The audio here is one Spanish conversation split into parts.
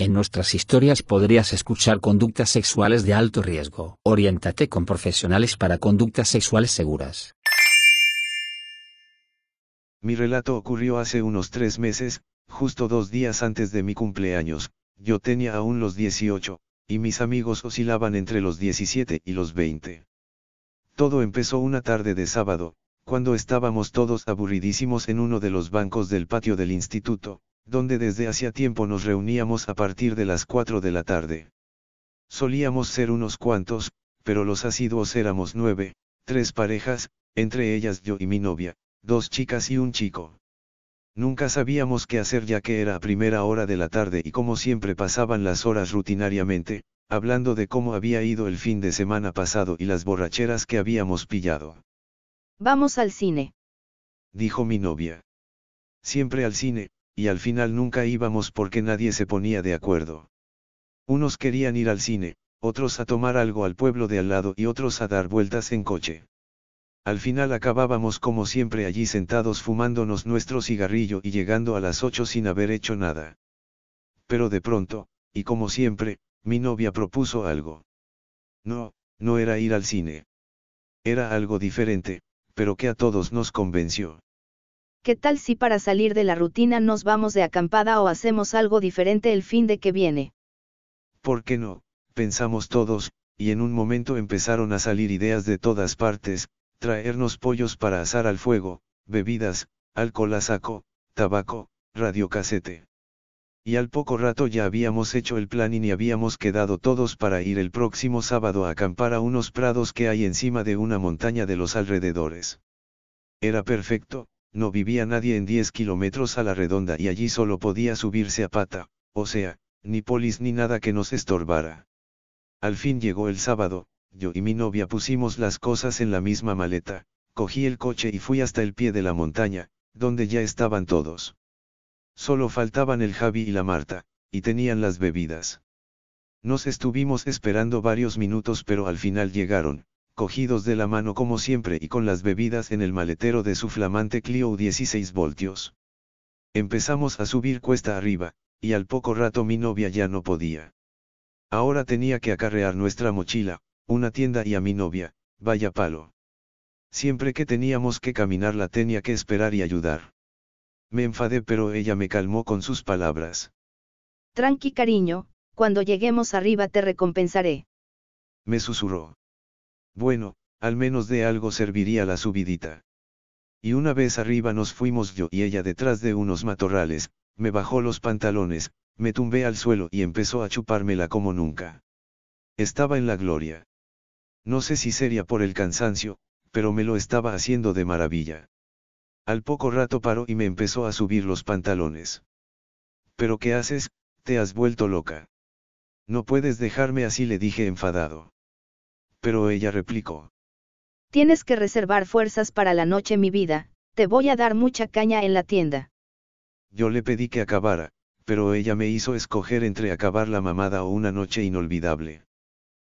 En nuestras historias podrías escuchar conductas sexuales de alto riesgo. Oriéntate con profesionales para conductas sexuales seguras. Mi relato ocurrió hace unos tres meses, justo dos días antes de mi cumpleaños, yo tenía aún los 18, y mis amigos oscilaban entre los 17 y los 20. Todo empezó una tarde de sábado, cuando estábamos todos aburridísimos en uno de los bancos del patio del instituto, donde desde hacía tiempo nos reuníamos a partir de las 4 de la tarde. Solíamos ser unos cuantos, pero los asiduos éramos nueve, tres parejas, entre ellas yo y mi novia, dos chicas y un chico. Nunca sabíamos qué hacer ya que era a primera hora de la tarde y como siempre pasaban las horas rutinariamente, hablando de cómo había ido el fin de semana pasado y las borracheras que habíamos pillado. Vamos al cine. Dijo mi novia. Siempre al cine, y al final nunca íbamos porque nadie se ponía de acuerdo. Unos querían ir al cine, otros a tomar algo al pueblo de al lado y otros a dar vueltas en coche. Al final acabábamos como siempre allí sentados fumándonos nuestro cigarrillo y llegando a las ocho sin haber hecho nada. Pero de pronto, y como siempre, mi novia propuso algo. No, no era ir al cine. Era algo diferente, pero que a todos nos convenció. ¿Qué tal si para salir de la rutina nos vamos de acampada o hacemos algo diferente el fin de que viene? ¿Por qué no? Pensamos todos, y en un momento empezaron a salir ideas de todas partes, traernos pollos para asar al fuego, bebidas, alcohol a saco, tabaco, radiocasete. Y al poco rato ya habíamos hecho el plan y habíamos quedado todos para ir el próximo sábado a acampar a unos prados que hay encima de una montaña de los alrededores. Era perfecto, no vivía nadie en 10 kilómetros a la redonda y allí solo podía subirse a pata, o sea, ni polis ni nada que nos estorbara. Al fin llegó el sábado, yo y mi novia pusimos las cosas en la misma maleta, cogí el coche y fui hasta el pie de la montaña, donde ya estaban todos. Solo faltaban el Javi y la Marta, y tenían las bebidas. Nos estuvimos esperando varios minutos pero al final llegaron, cogidos de la mano como siempre y con las bebidas en el maletero de su flamante Clio 16 voltios. Empezamos a subir cuesta arriba, y al poco rato mi novia ya no podía. Ahora tenía que acarrear nuestra mochila, una tienda y a mi novia, vaya palo. Siempre que teníamos que caminar la tenía que esperar y ayudar. Me enfadé pero ella me calmó con sus palabras. Tranqui cariño, cuando lleguemos arriba te recompensaré. Me susurró. Bueno, al menos de algo serviría la subidita. Y una vez arriba nos fuimos yo y ella detrás de unos matorrales, me bajó los pantalones, me tumbé al suelo y empezó a chupármela como nunca. Estaba en la gloria. No sé si sería por el cansancio, pero me lo estaba haciendo de maravilla. Al poco rato paró y me empezó a subir los pantalones. ¿Pero qué haces? Te has vuelto loca. No puedes dejarme así le dije enfadado pero ella replicó. Tienes que reservar fuerzas para la noche mi vida, te voy a dar mucha caña en la tienda. Yo le pedí que acabara, pero ella me hizo escoger entre acabar la mamada o una noche inolvidable.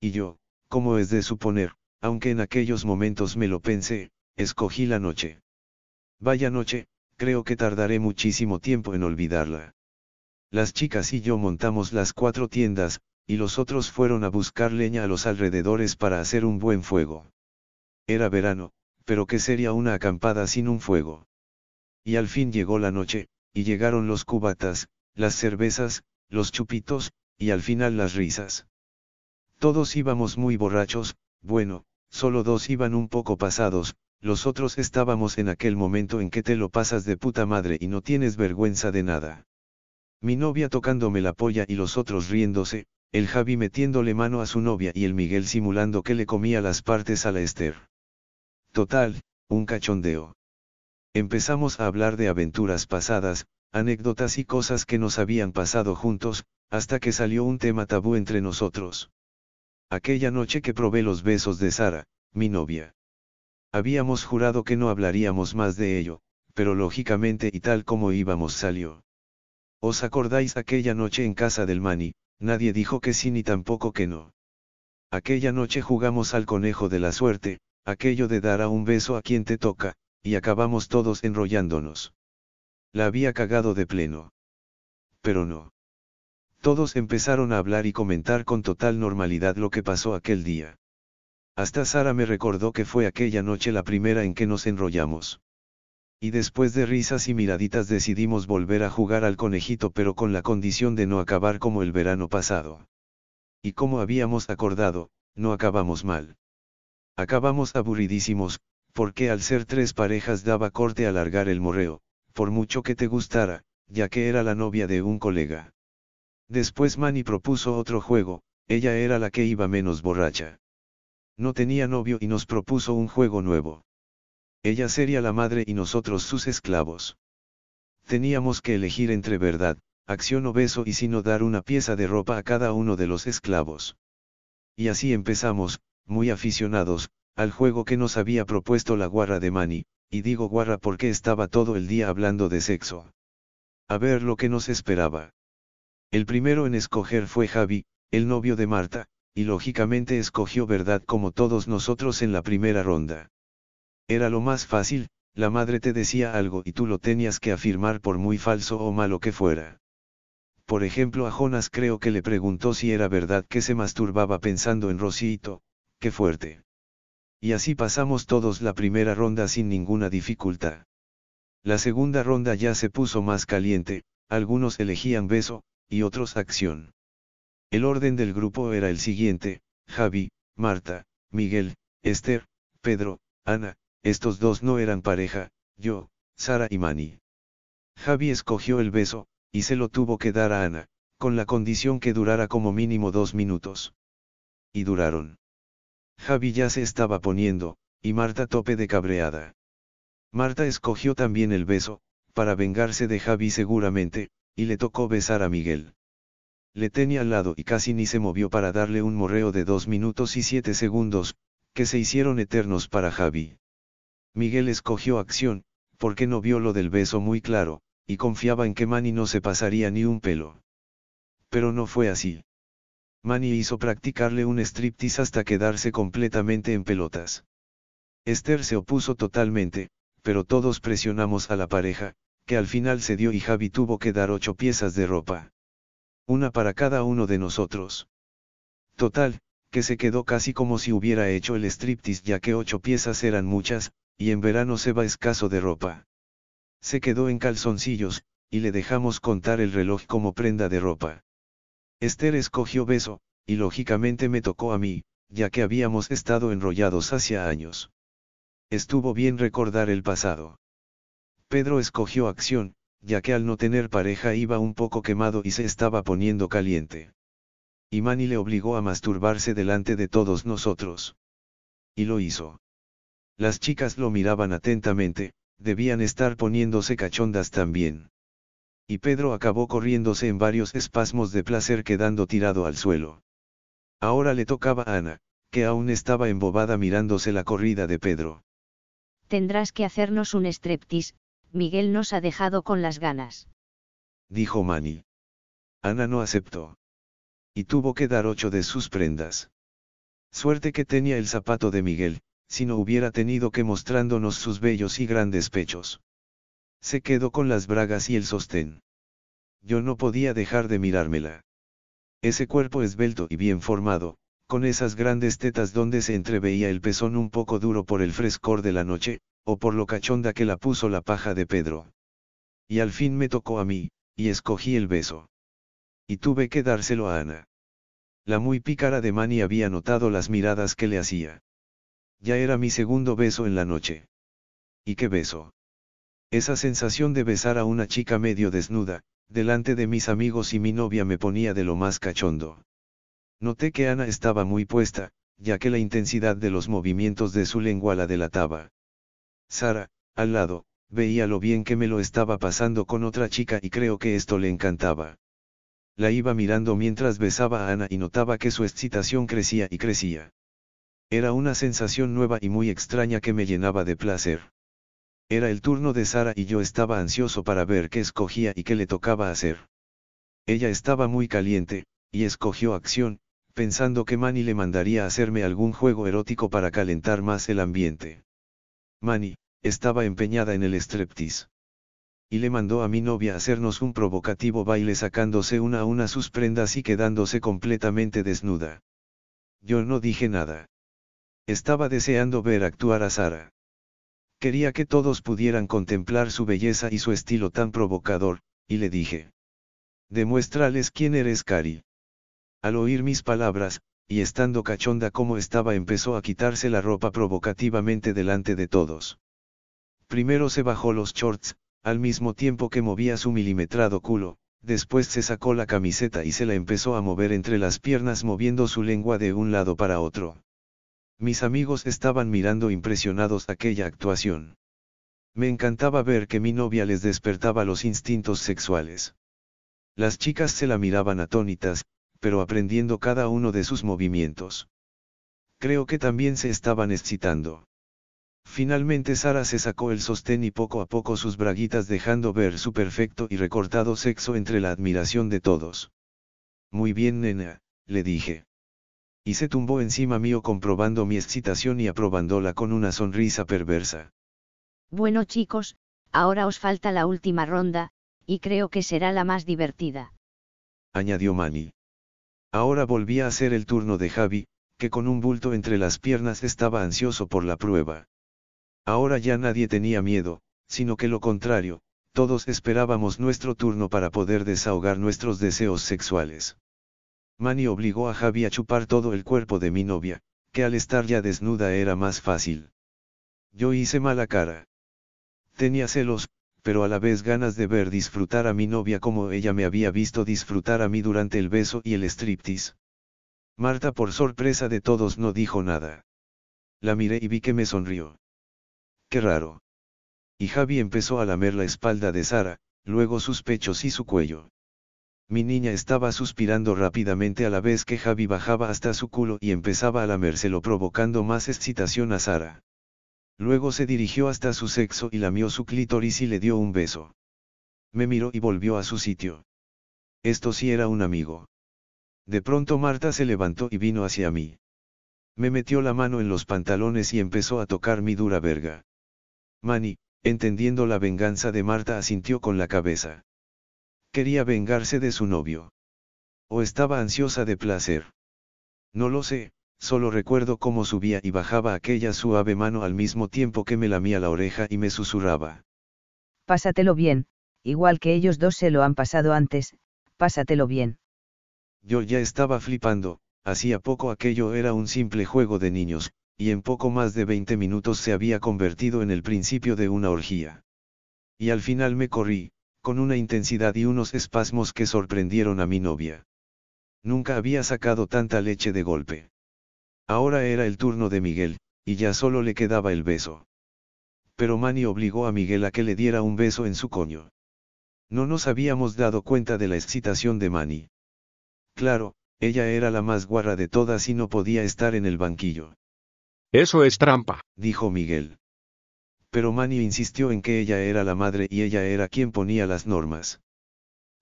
Y yo, como es de suponer, aunque en aquellos momentos me lo pensé, escogí la noche. Vaya noche, creo que tardaré muchísimo tiempo en olvidarla. Las chicas y yo montamos las cuatro tiendas, y los otros fueron a buscar leña a los alrededores para hacer un buen fuego. Era verano, pero ¿qué sería una acampada sin un fuego? Y al fin llegó la noche, y llegaron los cubatas, las cervezas, los chupitos, y al final las risas. Todos íbamos muy borrachos, bueno, solo dos iban un poco pasados, los otros estábamos en aquel momento en que te lo pasas de puta madre y no tienes vergüenza de nada. Mi novia tocándome la polla y los otros riéndose, el Javi metiéndole mano a su novia y el Miguel simulando que le comía las partes a la Esther. Total, un cachondeo. Empezamos a hablar de aventuras pasadas, anécdotas y cosas que nos habían pasado juntos, hasta que salió un tema tabú entre nosotros. Aquella noche que probé los besos de Sara, mi novia. Habíamos jurado que no hablaríamos más de ello, pero lógicamente y tal como íbamos salió. ¿Os acordáis aquella noche en casa del Mani? Nadie dijo que sí ni tampoco que no. Aquella noche jugamos al conejo de la suerte, aquello de dar a un beso a quien te toca, y acabamos todos enrollándonos. La había cagado de pleno. Pero no. Todos empezaron a hablar y comentar con total normalidad lo que pasó aquel día. Hasta Sara me recordó que fue aquella noche la primera en que nos enrollamos. Y después de risas y miraditas decidimos volver a jugar al conejito pero con la condición de no acabar como el verano pasado. Y como habíamos acordado, no acabamos mal. Acabamos aburridísimos, porque al ser tres parejas daba corte alargar el morreo, por mucho que te gustara, ya que era la novia de un colega. Después Manny propuso otro juego, ella era la que iba menos borracha. No tenía novio y nos propuso un juego nuevo. Ella sería la madre y nosotros sus esclavos. Teníamos que elegir entre verdad, acción o beso y si no dar una pieza de ropa a cada uno de los esclavos. Y así empezamos, muy aficionados, al juego que nos había propuesto la guarra de Manny, y digo guarra porque estaba todo el día hablando de sexo. A ver lo que nos esperaba. El primero en escoger fue Javi, el novio de Marta, y lógicamente escogió verdad como todos nosotros en la primera ronda. Era lo más fácil, la madre te decía algo y tú lo tenías que afirmar por muy falso o malo que fuera. Por ejemplo a Jonas creo que le preguntó si era verdad que se masturbaba pensando en Rosito, qué fuerte. Y así pasamos todos la primera ronda sin ninguna dificultad. La segunda ronda ya se puso más caliente, algunos elegían beso, y otros acción. El orden del grupo era el siguiente, Javi, Marta, Miguel, Esther, Pedro, Ana, estos dos no eran pareja, yo, Sara y Mani. Javi escogió el beso, y se lo tuvo que dar a Ana, con la condición que durara como mínimo dos minutos. Y duraron. Javi ya se estaba poniendo, y Marta tope de cabreada. Marta escogió también el beso, para vengarse de Javi seguramente, y le tocó besar a Miguel. Le tenía al lado y casi ni se movió para darle un morreo de dos minutos y siete segundos, que se hicieron eternos para Javi. Miguel escogió acción, porque no vio lo del beso muy claro, y confiaba en que Manny no se pasaría ni un pelo. Pero no fue así. Manny hizo practicarle un striptease hasta quedarse completamente en pelotas. Esther se opuso totalmente, pero todos presionamos a la pareja, que al final se dio y Javi tuvo que dar ocho piezas de ropa. Una para cada uno de nosotros. Total, que se quedó casi como si hubiera hecho el striptease ya que ocho piezas eran muchas, y en verano se va escaso de ropa. Se quedó en calzoncillos, y le dejamos contar el reloj como prenda de ropa. Esther escogió beso, y lógicamente me tocó a mí, ya que habíamos estado enrollados hacia años. Estuvo bien recordar el pasado. Pedro escogió acción, ya que al no tener pareja iba un poco quemado y se estaba poniendo caliente. Y Manny le obligó a masturbarse delante de todos nosotros. Y lo hizo. Las chicas lo miraban atentamente, debían estar poniéndose cachondas también. Y Pedro acabó corriéndose en varios espasmos de placer quedando tirado al suelo. Ahora le tocaba a Ana, que aún estaba embobada mirándose la corrida de Pedro. Tendrás que hacernos un streptis, Miguel nos ha dejado con las ganas. Dijo Manny. Ana no aceptó. Y tuvo que dar ocho de sus prendas. Suerte que tenía el zapato de Miguel, si no hubiera tenido que mostrándonos sus bellos y grandes pechos. Se quedó con las bragas y el sostén. Yo no podía dejar de mirármela. Ese cuerpo esbelto y bien formado, con esas grandes tetas donde se entreveía el pezón un poco duro por el frescor de la noche, o por lo cachonda que la puso la paja de Pedro. Y al fin me tocó a mí, y escogí el beso. Y tuve que dárselo a Ana. La muy pícara de Manny había notado las miradas que le hacía. Ya era mi segundo beso en la noche. ¿Y qué beso? Esa sensación de besar a una chica medio desnuda, delante de mis amigos y mi novia me ponía de lo más cachondo. Noté que Ana estaba muy puesta, ya que la intensidad de los movimientos de su lengua la delataba. Sara, al lado, veía lo bien que me lo estaba pasando con otra chica y creo que esto le encantaba. La iba mirando mientras besaba a Ana y notaba que su excitación crecía y crecía. Era una sensación nueva y muy extraña que me llenaba de placer. Era el turno de Sara y yo estaba ansioso para ver qué escogía y qué le tocaba hacer. Ella estaba muy caliente, y escogió acción, pensando que Manny le mandaría a hacerme algún juego erótico para calentar más el ambiente. Manny, estaba empeñada en el striptease. Y le mandó a mi novia hacernos un provocativo baile sacándose una a una sus prendas y quedándose completamente desnuda. Yo no dije nada. Estaba deseando ver actuar a Sara. Quería que todos pudieran contemplar su belleza y su estilo tan provocador, y le dije. Demuéstrales quién eres, Cari. Al oír mis palabras, y estando cachonda como estaba empezó a quitarse la ropa provocativamente delante de todos. Primero se bajó los shorts, al mismo tiempo que movía su milimetrado culo, después se sacó la camiseta y se la empezó a mover entre las piernas moviendo su lengua de un lado para otro. Mis amigos estaban mirando impresionados aquella actuación. Me encantaba ver que mi novia les despertaba los instintos sexuales. Las chicas se la miraban atónitas, pero aprendiendo cada uno de sus movimientos. Creo que también se estaban excitando. Finalmente Sara se sacó el sostén y poco a poco sus braguitas dejando ver su perfecto y recortado sexo entre la admiración de todos. Muy bien nena, le dije. Y se tumbó encima mío comprobando mi excitación y aprobándola con una sonrisa perversa. Bueno chicos, ahora os falta la última ronda, y creo que será la más divertida. Añadió Manny. Ahora volvía a ser el turno de Javi, que con un bulto entre las piernas estaba ansioso por la prueba. Ahora ya nadie tenía miedo, sino que lo contrario, todos esperábamos nuestro turno para poder desahogar nuestros deseos sexuales. Manny obligó a Javi a chupar todo el cuerpo de mi novia, que al estar ya desnuda era más fácil. Yo hice mala cara. Tenía celos, pero a la vez ganas de ver disfrutar a mi novia como ella me había visto disfrutar a mí durante el beso y el striptease. Marta por sorpresa de todos no dijo nada. La miré y vi que me sonrió. Qué raro. Y Javi empezó a lamer la espalda de Sara, luego sus pechos y su cuello. Mi niña estaba suspirando rápidamente a la vez que Javi bajaba hasta su culo y empezaba a lamérselo provocando más excitación a Sara. Luego se dirigió hasta su sexo y lamió su clítoris y le dio un beso. Me miró y volvió a su sitio. Esto sí era un amigo. De pronto Marta se levantó y vino hacia mí. Me metió la mano en los pantalones y empezó a tocar mi dura verga. Manny, entendiendo la venganza de Marta, asintió con la cabeza. Quería vengarse de su novio. O estaba ansiosa de placer. No lo sé, solo recuerdo cómo subía y bajaba aquella suave mano al mismo tiempo que me lamía la oreja y me susurraba. Pásatelo bien, igual que ellos dos se lo han pasado antes, pásatelo bien. Yo ya estaba flipando, hacía poco aquello era un simple juego de niños, y en poco más de 20 minutos se había convertido en el principio de una orgía. Y al final me corrí, con una intensidad y unos espasmos que sorprendieron a mi novia. Nunca había sacado tanta leche de golpe. Ahora era el turno de Miguel, y ya solo le quedaba el beso. Pero Manny obligó a Miguel a que le diera un beso en su coño. No nos habíamos dado cuenta de la excitación de Manny. Claro, ella era la más guarra de todas y no podía estar en el banquillo. Eso es trampa, dijo Miguel. Pero Manny insistió en que ella era la madre y ella era quien ponía las normas.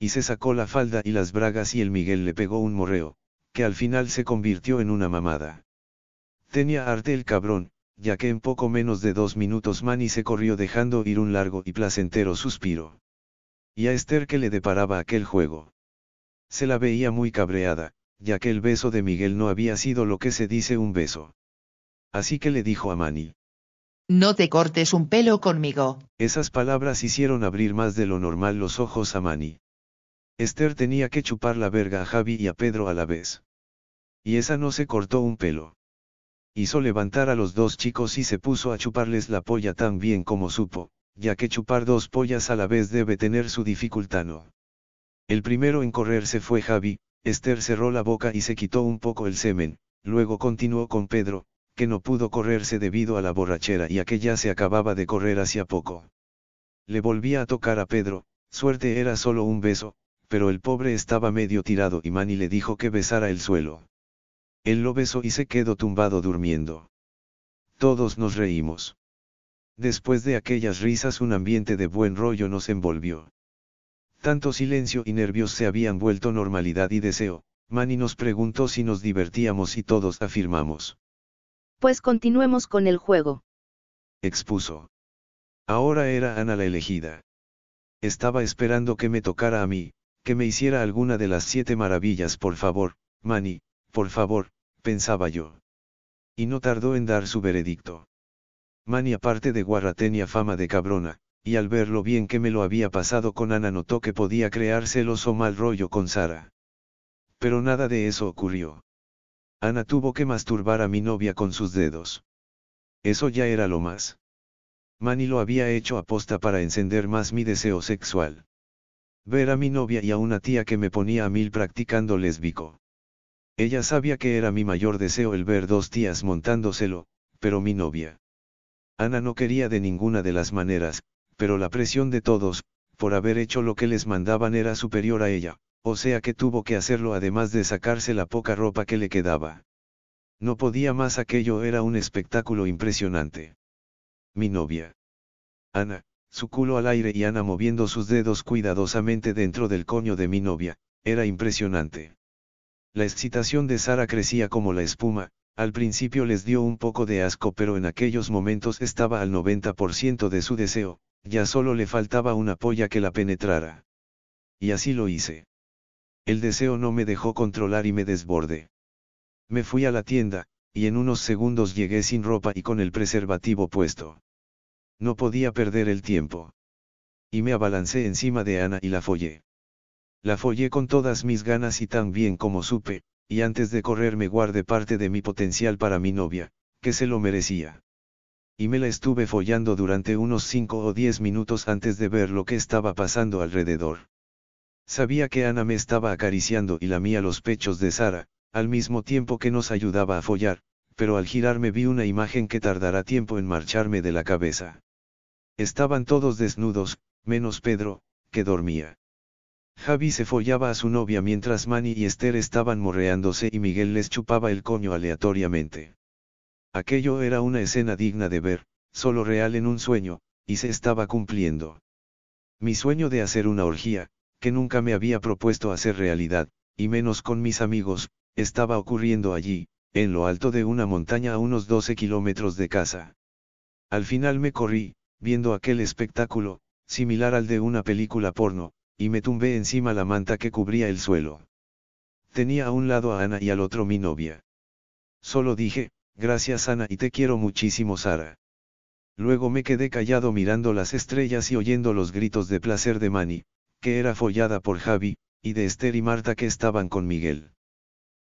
Y se sacó la falda y las bragas y el Miguel le pegó un morreo, que al final se convirtió en una mamada. Tenía arte el cabrón, ya que en poco menos de dos minutos Manny se corrió dejando ir un largo y placentero suspiro. Y a Esther que le deparaba aquel juego. Se la veía muy cabreada, ya que el beso de Miguel no había sido lo que se dice un beso. Así que le dijo a Manny. No te cortes un pelo conmigo. Esas palabras hicieron abrir más de lo normal los ojos a Manny. Esther tenía que chupar la verga a Javi y a Pedro a la vez. Y esa no se cortó un pelo. Hizo levantar a los dos chicos y se puso a chuparles la polla tan bien como supo, ya que chupar dos pollas a la vez debe tener su dificultad. ¿no? El primero en correrse fue Javi, Esther cerró la boca y se quitó un poco el semen, luego continuó con Pedro, que no pudo correrse debido a la borrachera y a que ya se acababa de correr hacía poco. Le volvía a tocar a Pedro, suerte era solo un beso, pero el pobre estaba medio tirado y Manny le dijo que besara el suelo. Él lo besó y se quedó tumbado durmiendo. Todos nos reímos. Después de aquellas risas un ambiente de buen rollo nos envolvió. Tanto silencio y nervios se habían vuelto normalidad y deseo, Manny nos preguntó si nos divertíamos y todos afirmamos. Pues continuemos con el juego. Expuso. Ahora era Ana la elegida. Estaba esperando que me tocara a mí, que me hiciera alguna de las siete maravillas por favor, Manny, por favor, pensaba yo. Y no tardó en dar su veredicto. Manny aparte de guarra tenía fama de cabrona, y al ver lo bien que me lo había pasado con Ana notó que podía crear celos o mal rollo con Sara. Pero nada de eso ocurrió. Ana tuvo que masturbar a mi novia con sus dedos. Eso ya era lo más. Manny lo había hecho aposta para encender más mi deseo sexual. Ver a mi novia y a una tía que me ponía a mil practicando lésbico. Ella sabía que era mi mayor deseo el ver dos tías montándoselo, pero mi novia. Ana no quería de ninguna de las maneras, pero la presión de todos, por haber hecho lo que les mandaban era superior a ella, o sea que tuvo que hacerlo además de sacarse la poca ropa que le quedaba. No podía más aquello era un espectáculo impresionante mi novia. Ana, su culo al aire y Ana moviendo sus dedos cuidadosamente dentro del coño de mi novia, era impresionante. La excitación de Sara crecía como la espuma, al principio les dio un poco de asco pero en aquellos momentos estaba al 90% de su deseo, ya solo le faltaba una polla que la penetrara. Y así lo hice. El deseo no me dejó controlar y me desborde. Me fui a la tienda, y en unos segundos llegué sin ropa y con el preservativo puesto. No podía perder el tiempo. Y me abalancé encima de Ana y la follé. La follé con todas mis ganas y tan bien como supe, y antes de correr me guardé parte de mi potencial para mi novia, que se lo merecía. Y me la estuve follando durante unos cinco o diez minutos antes de ver lo que estaba pasando alrededor. Sabía que Ana me estaba acariciando y lamía los pechos de Sara, al mismo tiempo que nos ayudaba a follar, pero al girarme vi una imagen que tardará tiempo en marcharme de la cabeza. Estaban todos desnudos, menos Pedro, que dormía. Javi se follaba a su novia mientras Manny y Esther estaban morreándose y Miguel les chupaba el coño aleatoriamente. Aquello era una escena digna de ver, solo real en un sueño, y se estaba cumpliendo. Mi sueño de hacer una orgía, que nunca me había propuesto hacer realidad, y menos con mis amigos, estaba ocurriendo allí, en lo alto de una montaña a unos 12 kilómetros de casa. Al final me corrí, viendo aquel espectáculo, similar al de una película porno, y me tumbé encima la manta que cubría el suelo. Tenía a un lado a Ana y al otro mi novia. Solo dije, gracias Ana y te quiero muchísimo Sara. Luego me quedé callado mirando las estrellas y oyendo los gritos de placer de Manny, que era follada por Javi, y de Esther y Marta que estaban con Miguel.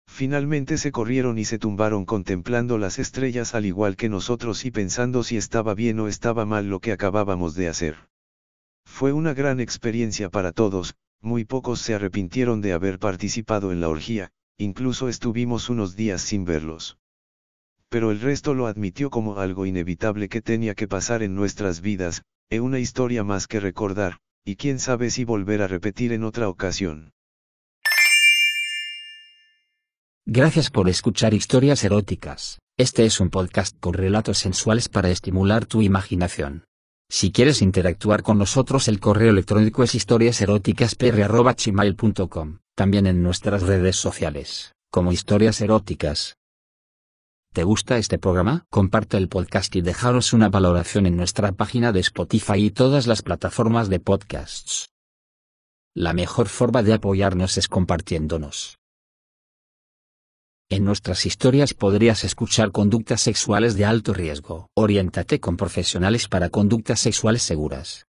Finalmente se corrieron y se tumbaron contemplando las estrellas al igual que nosotros y pensando si estaba bien o estaba mal lo que acabábamos de hacer. Fue una gran experiencia para todos, muy pocos se arrepintieron de haber participado en la orgía, incluso estuvimos unos días sin verlos. Pero el resto lo admitió como algo inevitable que tenía que pasar en nuestras vidas, e una historia más que recordar, y quién sabe si volver a repetir en otra ocasión. Gracias por escuchar historias eróticas. Este es un podcast con relatos sensuales para estimular tu imaginación. Si quieres interactuar con nosotros el correo electrónico es historiaseroticaspr.gmail.com, también en nuestras redes sociales, como historias eróticas. ¿Te gusta este programa? Comparte el podcast y dejaros una valoración en nuestra página de Spotify y todas las plataformas de podcasts. La mejor forma de apoyarnos es compartiéndonos. En nuestras historias podrías escuchar conductas sexuales de alto riesgo. Oriéntate con profesionales para conductas sexuales seguras.